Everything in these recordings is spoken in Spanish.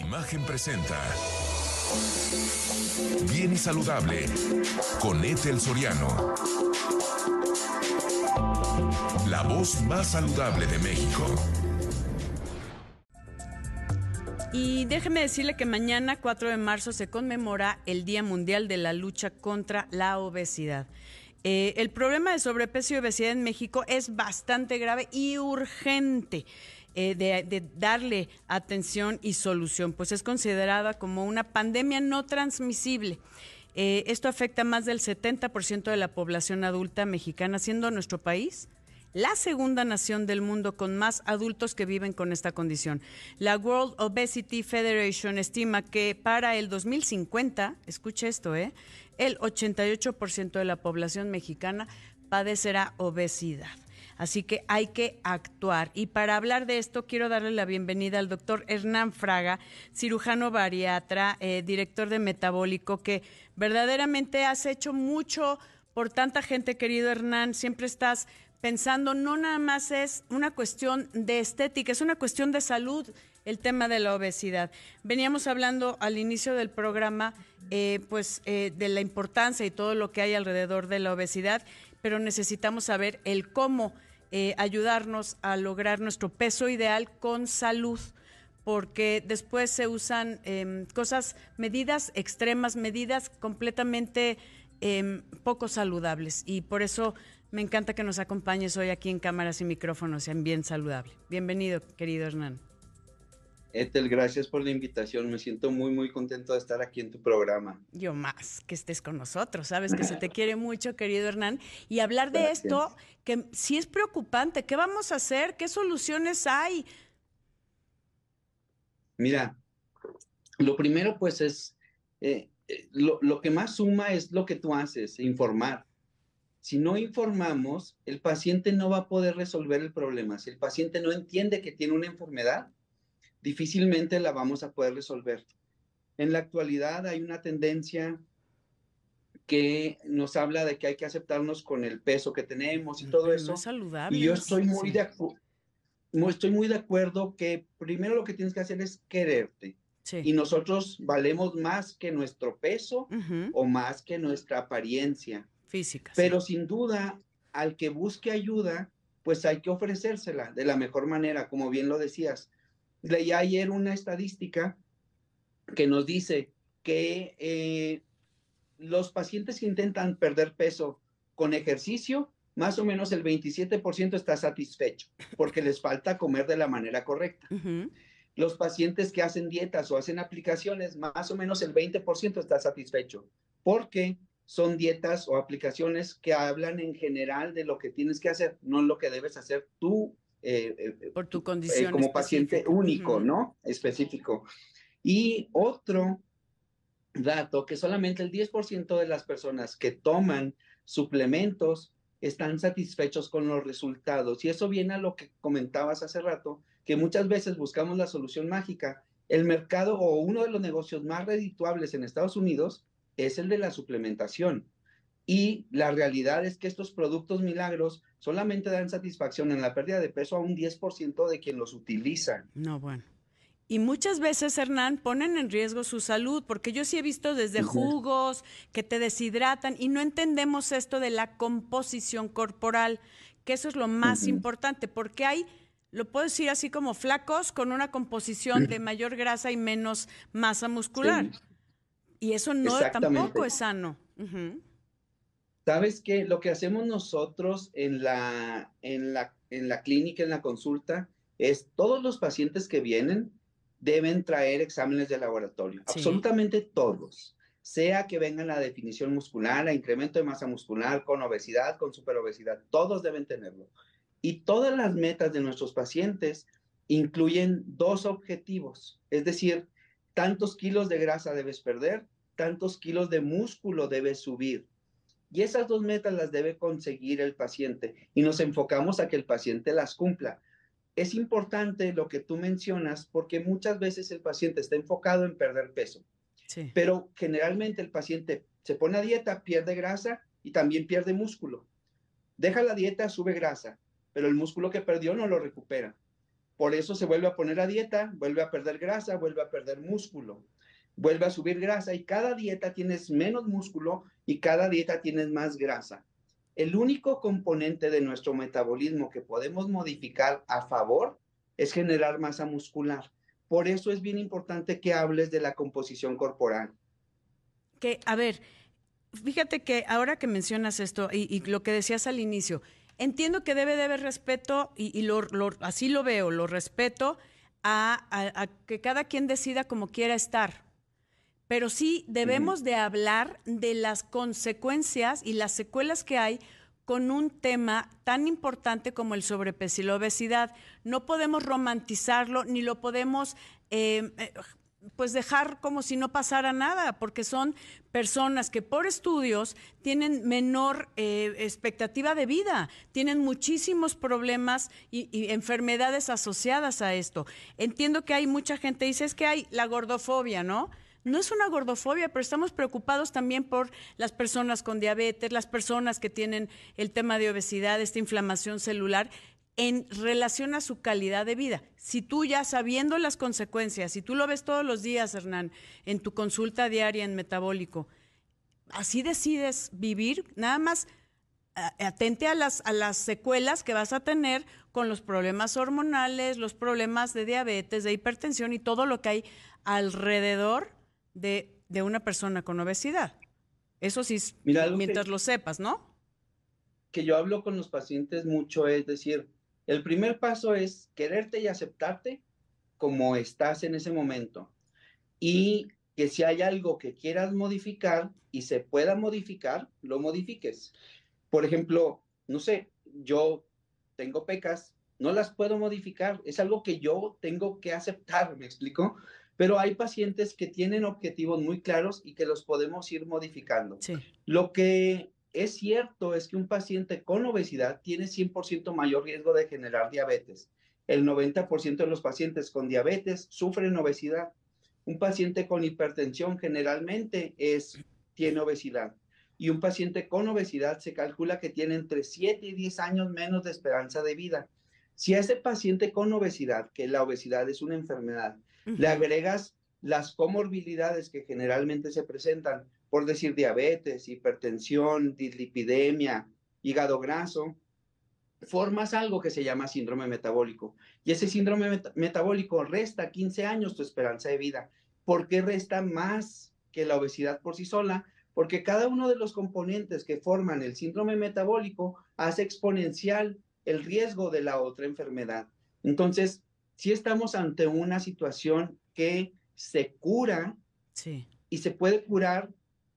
Imagen presenta. Bien y saludable con Ethel Soriano. La voz más saludable de México. Y déjeme decirle que mañana, 4 de marzo, se conmemora el Día Mundial de la Lucha contra la Obesidad. Eh, el problema de sobrepeso y obesidad en México es bastante grave y urgente. Eh, de, darle atención y solución, pues es considerada como una pandemia no transmisible. Eh, esto afecta a más del 70% de la población adulta mexicana, siendo nuestro país la segunda nación del mundo con más adultos que viven con esta condición. La World Obesity Federation estima que para el 2050, escuche esto, ¿eh? el 88% de la población mexicana padecerá obesidad. Así que hay que actuar. Y para hablar de esto, quiero darle la bienvenida al doctor Hernán Fraga, cirujano bariatra, eh, director de Metabólico, que verdaderamente has hecho mucho por tanta gente, querido Hernán. Siempre estás pensando, no nada más es una cuestión de estética, es una cuestión de salud el tema de la obesidad. Veníamos hablando al inicio del programa, eh, pues, eh, de la importancia y todo lo que hay alrededor de la obesidad, pero necesitamos saber el cómo eh, ayudarnos a lograr nuestro peso ideal con salud porque después se usan em, cosas, medidas extremas, medidas completamente em, poco saludables. Y por eso me encanta que nos acompañes hoy aquí en cámaras y micrófonos en Bien Saludable. Bienvenido, querido Hernán. Ethel, gracias por la invitación. Me siento muy, muy contento de estar aquí en tu programa. Yo más, que estés con nosotros. Sabes que se te quiere mucho, querido Hernán. Y hablar de esto, que sí es preocupante. ¿Qué vamos a hacer? ¿Qué soluciones hay? Mira, lo primero pues es, eh, eh, lo, lo que más suma es lo que tú haces, informar. Si no informamos, el paciente no va a poder resolver el problema. Si el paciente no entiende que tiene una enfermedad, difícilmente la vamos a poder resolver. En la actualidad hay una tendencia que nos habla de que hay que aceptarnos con el peso que tenemos y todo eso. saludable. Y yo estoy muy, de estoy muy de acuerdo que primero lo que tienes que hacer es quererte. Y nosotros valemos más que nuestro peso o más que nuestra apariencia. Física. Pero sin duda, al que busque ayuda, pues hay que ofrecérsela de la mejor manera, como bien lo decías. Leí ayer una estadística que nos dice que eh, los pacientes que intentan perder peso con ejercicio, más o menos el 27% está satisfecho porque les falta comer de la manera correcta. Los pacientes que hacen dietas o hacen aplicaciones, más o menos el 20% está satisfecho porque son dietas o aplicaciones que hablan en general de lo que tienes que hacer, no lo que debes hacer tú eh, eh, por tu condición. como paciente único, ¿no? Específico. Y otro dato, que solamente el 10% de las personas que toman suplementos están satisfechos con los resultados. Y eso viene a lo que comentabas hace rato, que muchas veces buscamos la solución mágica. El mercado o uno de los negocios más redituables en Estados Unidos es el de la suplementación. Y la realidad es que estos productos milagros solamente dan satisfacción en la pérdida de peso a un 10% de quien los utiliza. No, bueno. Y muchas veces, Hernán, ponen en riesgo su salud, porque yo sí he visto desde jugos que te deshidratan y no entendemos esto de la composición corporal, que eso es lo más importante, porque hay, lo puedo decir así como flacos con una composición de mayor grasa y menos masa muscular. Y eso no tampoco es sano. ¿Sabes qué? Lo que hacemos nosotros en la, en, la, en la clínica, en la consulta, es todos los pacientes que vienen deben traer exámenes de laboratorio, absolutamente todos, sea que vengan la definición muscular, a incremento de masa muscular, con obesidad, con superobesidad, todos deben tenerlo. Y todas las metas de nuestros pacientes incluyen dos objetivos, es decir, tantos kilos de grasa debes perder, tantos kilos de músculo debes subir. Y esas dos metas las debe conseguir el paciente y nos enfocamos a que el paciente las cumpla. Es importante lo que tú mencionas porque muchas veces el paciente está enfocado en perder peso, pero generalmente el paciente se pone a dieta, pierde grasa y también pierde músculo. Deja la dieta, sube grasa, pero el músculo que perdió no lo recupera. por eso se vuelve a poner a dieta, vuelve a perder grasa, vuelve a perder músculo, vuelve a subir grasa y cada dieta tienes menos músculo y cada dieta tienes más grasa. El único componente de nuestro metabolismo que podemos modificar a favor es generar masa muscular. Por eso es bien importante que hables de la composición corporal. Que, a ver, fíjate que ahora que mencionas esto y, lo que decías al inicio, entiendo que debe de haber respeto y, así lo veo, lo respeto a, que cada quien decida como quiera estar. Pero sí debemos de hablar de las consecuencias y las secuelas que hay con un tema tan importante como el sobrepeso y la obesidad. No podemos romantizarlo ni lo podemos eh, eh, pues dejar como si no pasara nada, porque son personas que por estudios tienen menor eh, expectativa de vida, tienen muchísimos problemas y, y, enfermedades asociadas a esto. Entiendo que hay mucha gente, dice, es que hay la gordofobia, ¿no? No es una gordofobia, pero estamos preocupados también por las personas con diabetes, las personas que tienen el tema de obesidad, esta inflamación celular, en relación a su calidad de vida. Si tú ya sabiendo las consecuencias, si tú lo ves todos los días, Hernán, en tu consulta diaria en metabólico, así decides vivir, nada más atente a las, a las secuelas que vas a tener con los problemas hormonales, los problemas de diabetes, de hipertensión y todo lo que hay alrededor de, una persona con obesidad. Eso sí, mientras lo sepas, ¿no? Que yo hablo con los pacientes mucho es decir, el primer paso es quererte y aceptarte como estás en ese momento. Y que si hay algo que quieras modificar y se pueda modificar, lo modifiques. Por ejemplo, no sé, yo tengo pecas, no las puedo modificar, es algo que yo tengo que aceptar, ¿me explico? Pero hay pacientes que tienen objetivos muy claros y que los podemos ir modificando. Lo que es cierto es que un paciente con obesidad tiene 100% mayor riesgo de generar diabetes. El 90% de los pacientes con diabetes sufren obesidad. Un paciente con hipertensión generalmente es, tiene obesidad. Y un paciente con obesidad se calcula que tiene entre 7 y 10 años menos de esperanza de vida. Si a ese paciente con obesidad, que la obesidad es una enfermedad, le agregas las comorbilidades que generalmente se presentan, por decir diabetes, hipertensión, dislipidemia, hígado graso, formas algo que se llama síndrome metabólico. Y ese síndrome metabólico resta 15 años tu esperanza de vida. ¿Por qué resta más que la obesidad por sí sola? Porque cada uno de los componentes que forman el síndrome metabólico hace exponencial el riesgo de la otra enfermedad. Entonces, si estamos ante una situación que se cura y se puede curar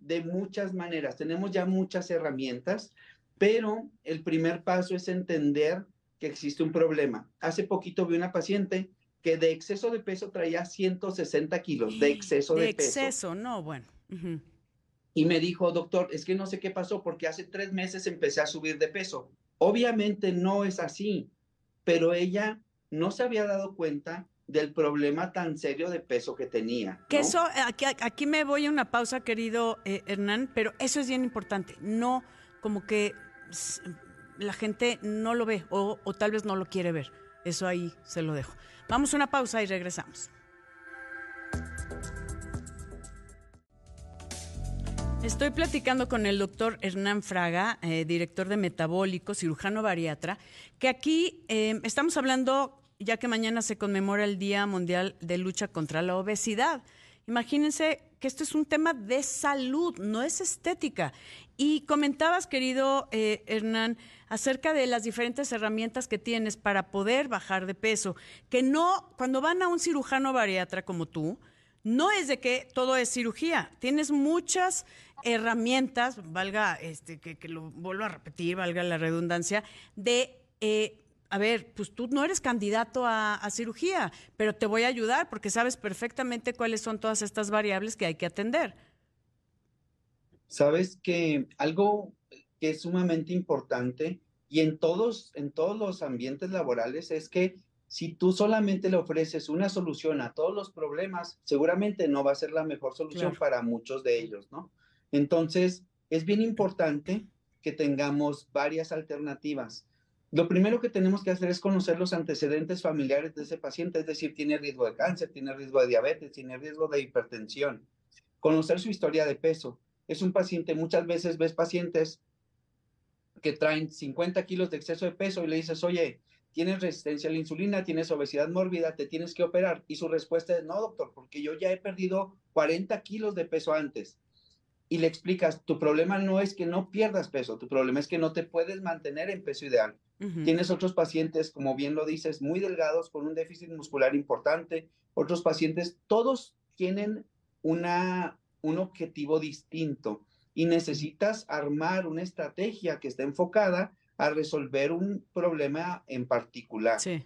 de muchas maneras. Tenemos ya muchas herramientas, pero el primer paso es entender que existe un problema. Hace poquito vi una paciente que de exceso de peso traía 160 kilos de exceso de, peso. De exceso, no, bueno. Y me dijo, doctor, es que no sé qué pasó porque hace tres meses empecé a subir de peso. Obviamente no es así, pero ella no se había dado cuenta del problema tan serio de peso que tenía. Que eso, aquí, aquí, me voy a una pausa, querido eh, Hernán, pero eso es bien importante. No, como que la gente no lo ve o, o tal vez no lo quiere ver. Eso ahí se lo dejo. Vamos a una pausa y regresamos. Estoy platicando con el doctor Hernán Fraga, eh, director de Metabólico, cirujano bariatra, que aquí eh, estamos hablando, ya que mañana se conmemora el Día Mundial de Lucha contra la Obesidad. Imagínense que esto es un tema de salud, no es estética. Y comentabas, querido eh, Hernán, acerca de las diferentes herramientas que tienes para poder bajar de peso, que no, cuando van a un cirujano bariatra como tú, no es de que todo es cirugía, tienes muchas herramientas, valga, este, que, lo vuelvo a repetir, valga la redundancia, de, eh, a ver, pues tú no eres candidato a, cirugía, pero te voy a ayudar porque sabes perfectamente cuáles son todas estas variables que hay que atender. Sabes que algo que es sumamente importante y en todos, en todos los ambientes laborales es que si tú solamente le ofreces una solución a todos los problemas, seguramente no va a ser la mejor solución para muchos de ellos, ¿no? Entonces, es bien importante que tengamos varias alternativas. Lo primero que tenemos que hacer es conocer los antecedentes familiares de ese paciente, es decir, tiene riesgo de cáncer, tiene riesgo de diabetes, tiene riesgo de hipertensión. Conocer su historia de peso. Es un paciente, muchas veces ves pacientes que traen 50 kilos de exceso de peso y le dices, oye, tienes resistencia a la insulina, tienes obesidad mórbida, te tienes que operar. Y su respuesta es, no, doctor, porque yo ya he perdido 40 kilos de peso antes. Y le explicas, tu problema no es que no pierdas peso, tu problema es que no te puedes mantener en peso ideal. Tienes otros pacientes, como bien lo dices, muy delgados, con un déficit muscular importante, otros pacientes, todos tienen una, un objetivo distinto y necesitas armar una estrategia que esté enfocada a resolver un problema en particular. Sí,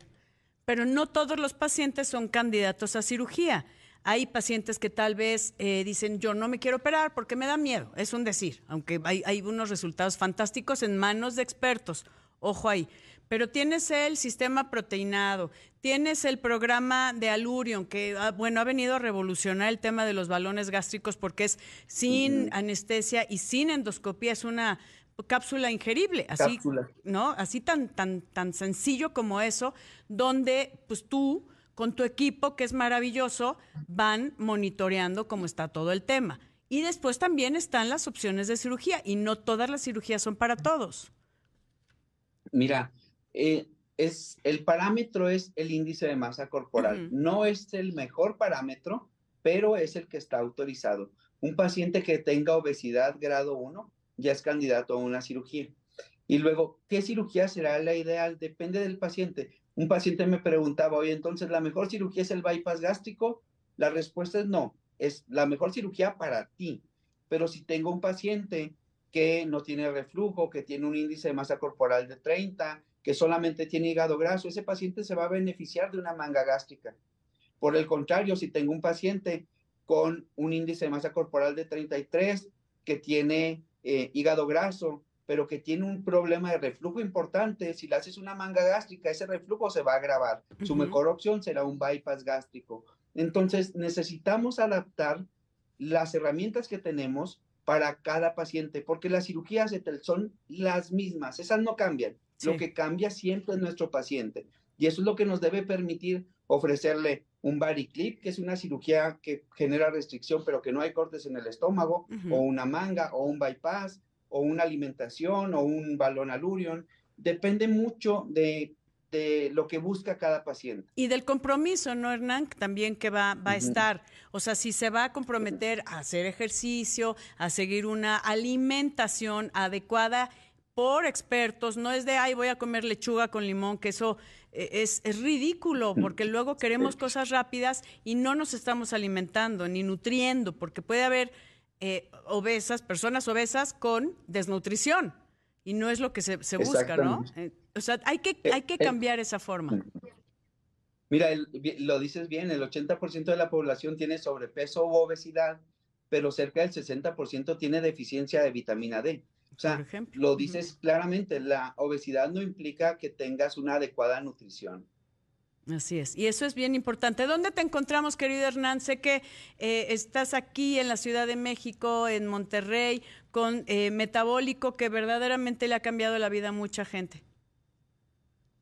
pero no todos los pacientes son candidatos a cirugía. Hay pacientes que tal vez eh, dicen, yo no me quiero operar porque me da miedo, es un decir, aunque hay, hay unos resultados fantásticos en manos de expertos, ojo ahí. Pero tienes el sistema proteinado, tienes el programa de Alurion, que ah, bueno, ha venido a revolucionar el tema de los balones gástricos porque es sin anestesia y sin endoscopía, es una cápsula ingerible, así, ¿no? Así tan, tan, tan sencillo como eso, donde pues tú con tu equipo, que es maravilloso, van monitoreando cómo está todo el tema. Y después también están las opciones de cirugía y no todas las cirugías son para todos. Mira, eh, es, el parámetro es el índice de masa corporal. No es el mejor parámetro, pero es el que está autorizado. Un paciente que tenga obesidad grado 1 ya es candidato a una cirugía. Y luego, ¿qué cirugía será la ideal? Depende del paciente. Un paciente me preguntaba, oye, entonces, ¿la mejor cirugía es el bypass gástrico? La respuesta es no, es la mejor cirugía para ti. Pero si tengo un paciente que no tiene reflujo, que tiene un índice de masa corporal de 30, que solamente tiene hígado graso, ese paciente se va a beneficiar de una manga gástrica. Por el contrario, si tengo un paciente con un índice de masa corporal de 33, que tiene eh, hígado graso, pero que tiene un problema de reflujo importante, si le haces una manga gástrica, ese reflujo se va a agravar. Su mejor opción será un bypass gástrico. Entonces, necesitamos adaptar las herramientas que tenemos para cada paciente, porque las cirugías son las mismas, esas no cambian. Lo que cambia siempre es nuestro paciente. Y eso es lo que nos debe permitir ofrecerle un body clip, que es una cirugía que genera restricción, pero que no hay cortes en el estómago, o una manga, o un bypass, o una alimentación, o un balón alurion. Depende mucho de, lo que busca cada paciente. Y del compromiso, ¿no, Hernán? También que va, va a estar. O sea, si se va a comprometer a hacer ejercicio, a seguir una alimentación adecuada por expertos, no es de, ay, voy a comer lechuga con limón, que eso eh, es, es, ridículo, porque luego queremos cosas rápidas y no nos estamos alimentando ni nutriendo, porque puede haber eh, obesas, personas obesas con desnutrición, y no es lo que se, busca, ¿no? Eh, o sea, hay que, hay que cambiar esa forma. Mira, lo dices bien, el 80% de la población tiene sobrepeso u obesidad, pero cerca del 60% tiene deficiencia de vitamina D. O sea, lo dices claramente, la obesidad no implica que tengas una adecuada nutrición. Así es, y eso es bien importante. ¿Dónde te encontramos, querido Hernán? Sé que eh, estás aquí en la Ciudad de México, en Monterrey, con eh, Metabólico, que verdaderamente le ha cambiado la vida a mucha gente.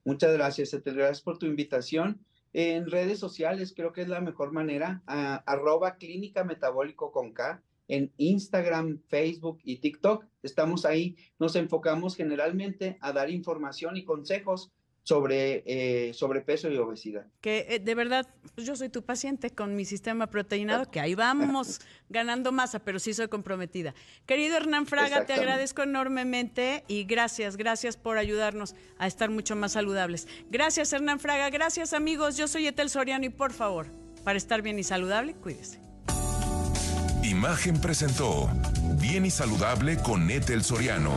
Muchas gracias, Etel. Gracias por tu invitación. En redes sociales creo que es la mejor manera, arroba clínica metabólico con K en Instagram, Facebook y TikTok. Estamos ahí, nos enfocamos generalmente a dar información y consejos sobre eh, sobrepeso y obesidad. Que eh, de verdad, pues yo soy tu paciente con mi sistema proteinado, que ahí vamos ganando masa, pero sí soy comprometida. Querido Hernán Fraga, te agradezco enormemente y gracias, gracias por ayudarnos a estar mucho más saludables. Gracias Hernán Fraga, gracias amigos, yo soy Etel Soriano y por favor, para estar bien y saludable, cuídese. Imagen presentó Bien y Saludable con Etel Soriano,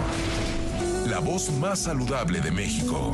la voz más saludable de México.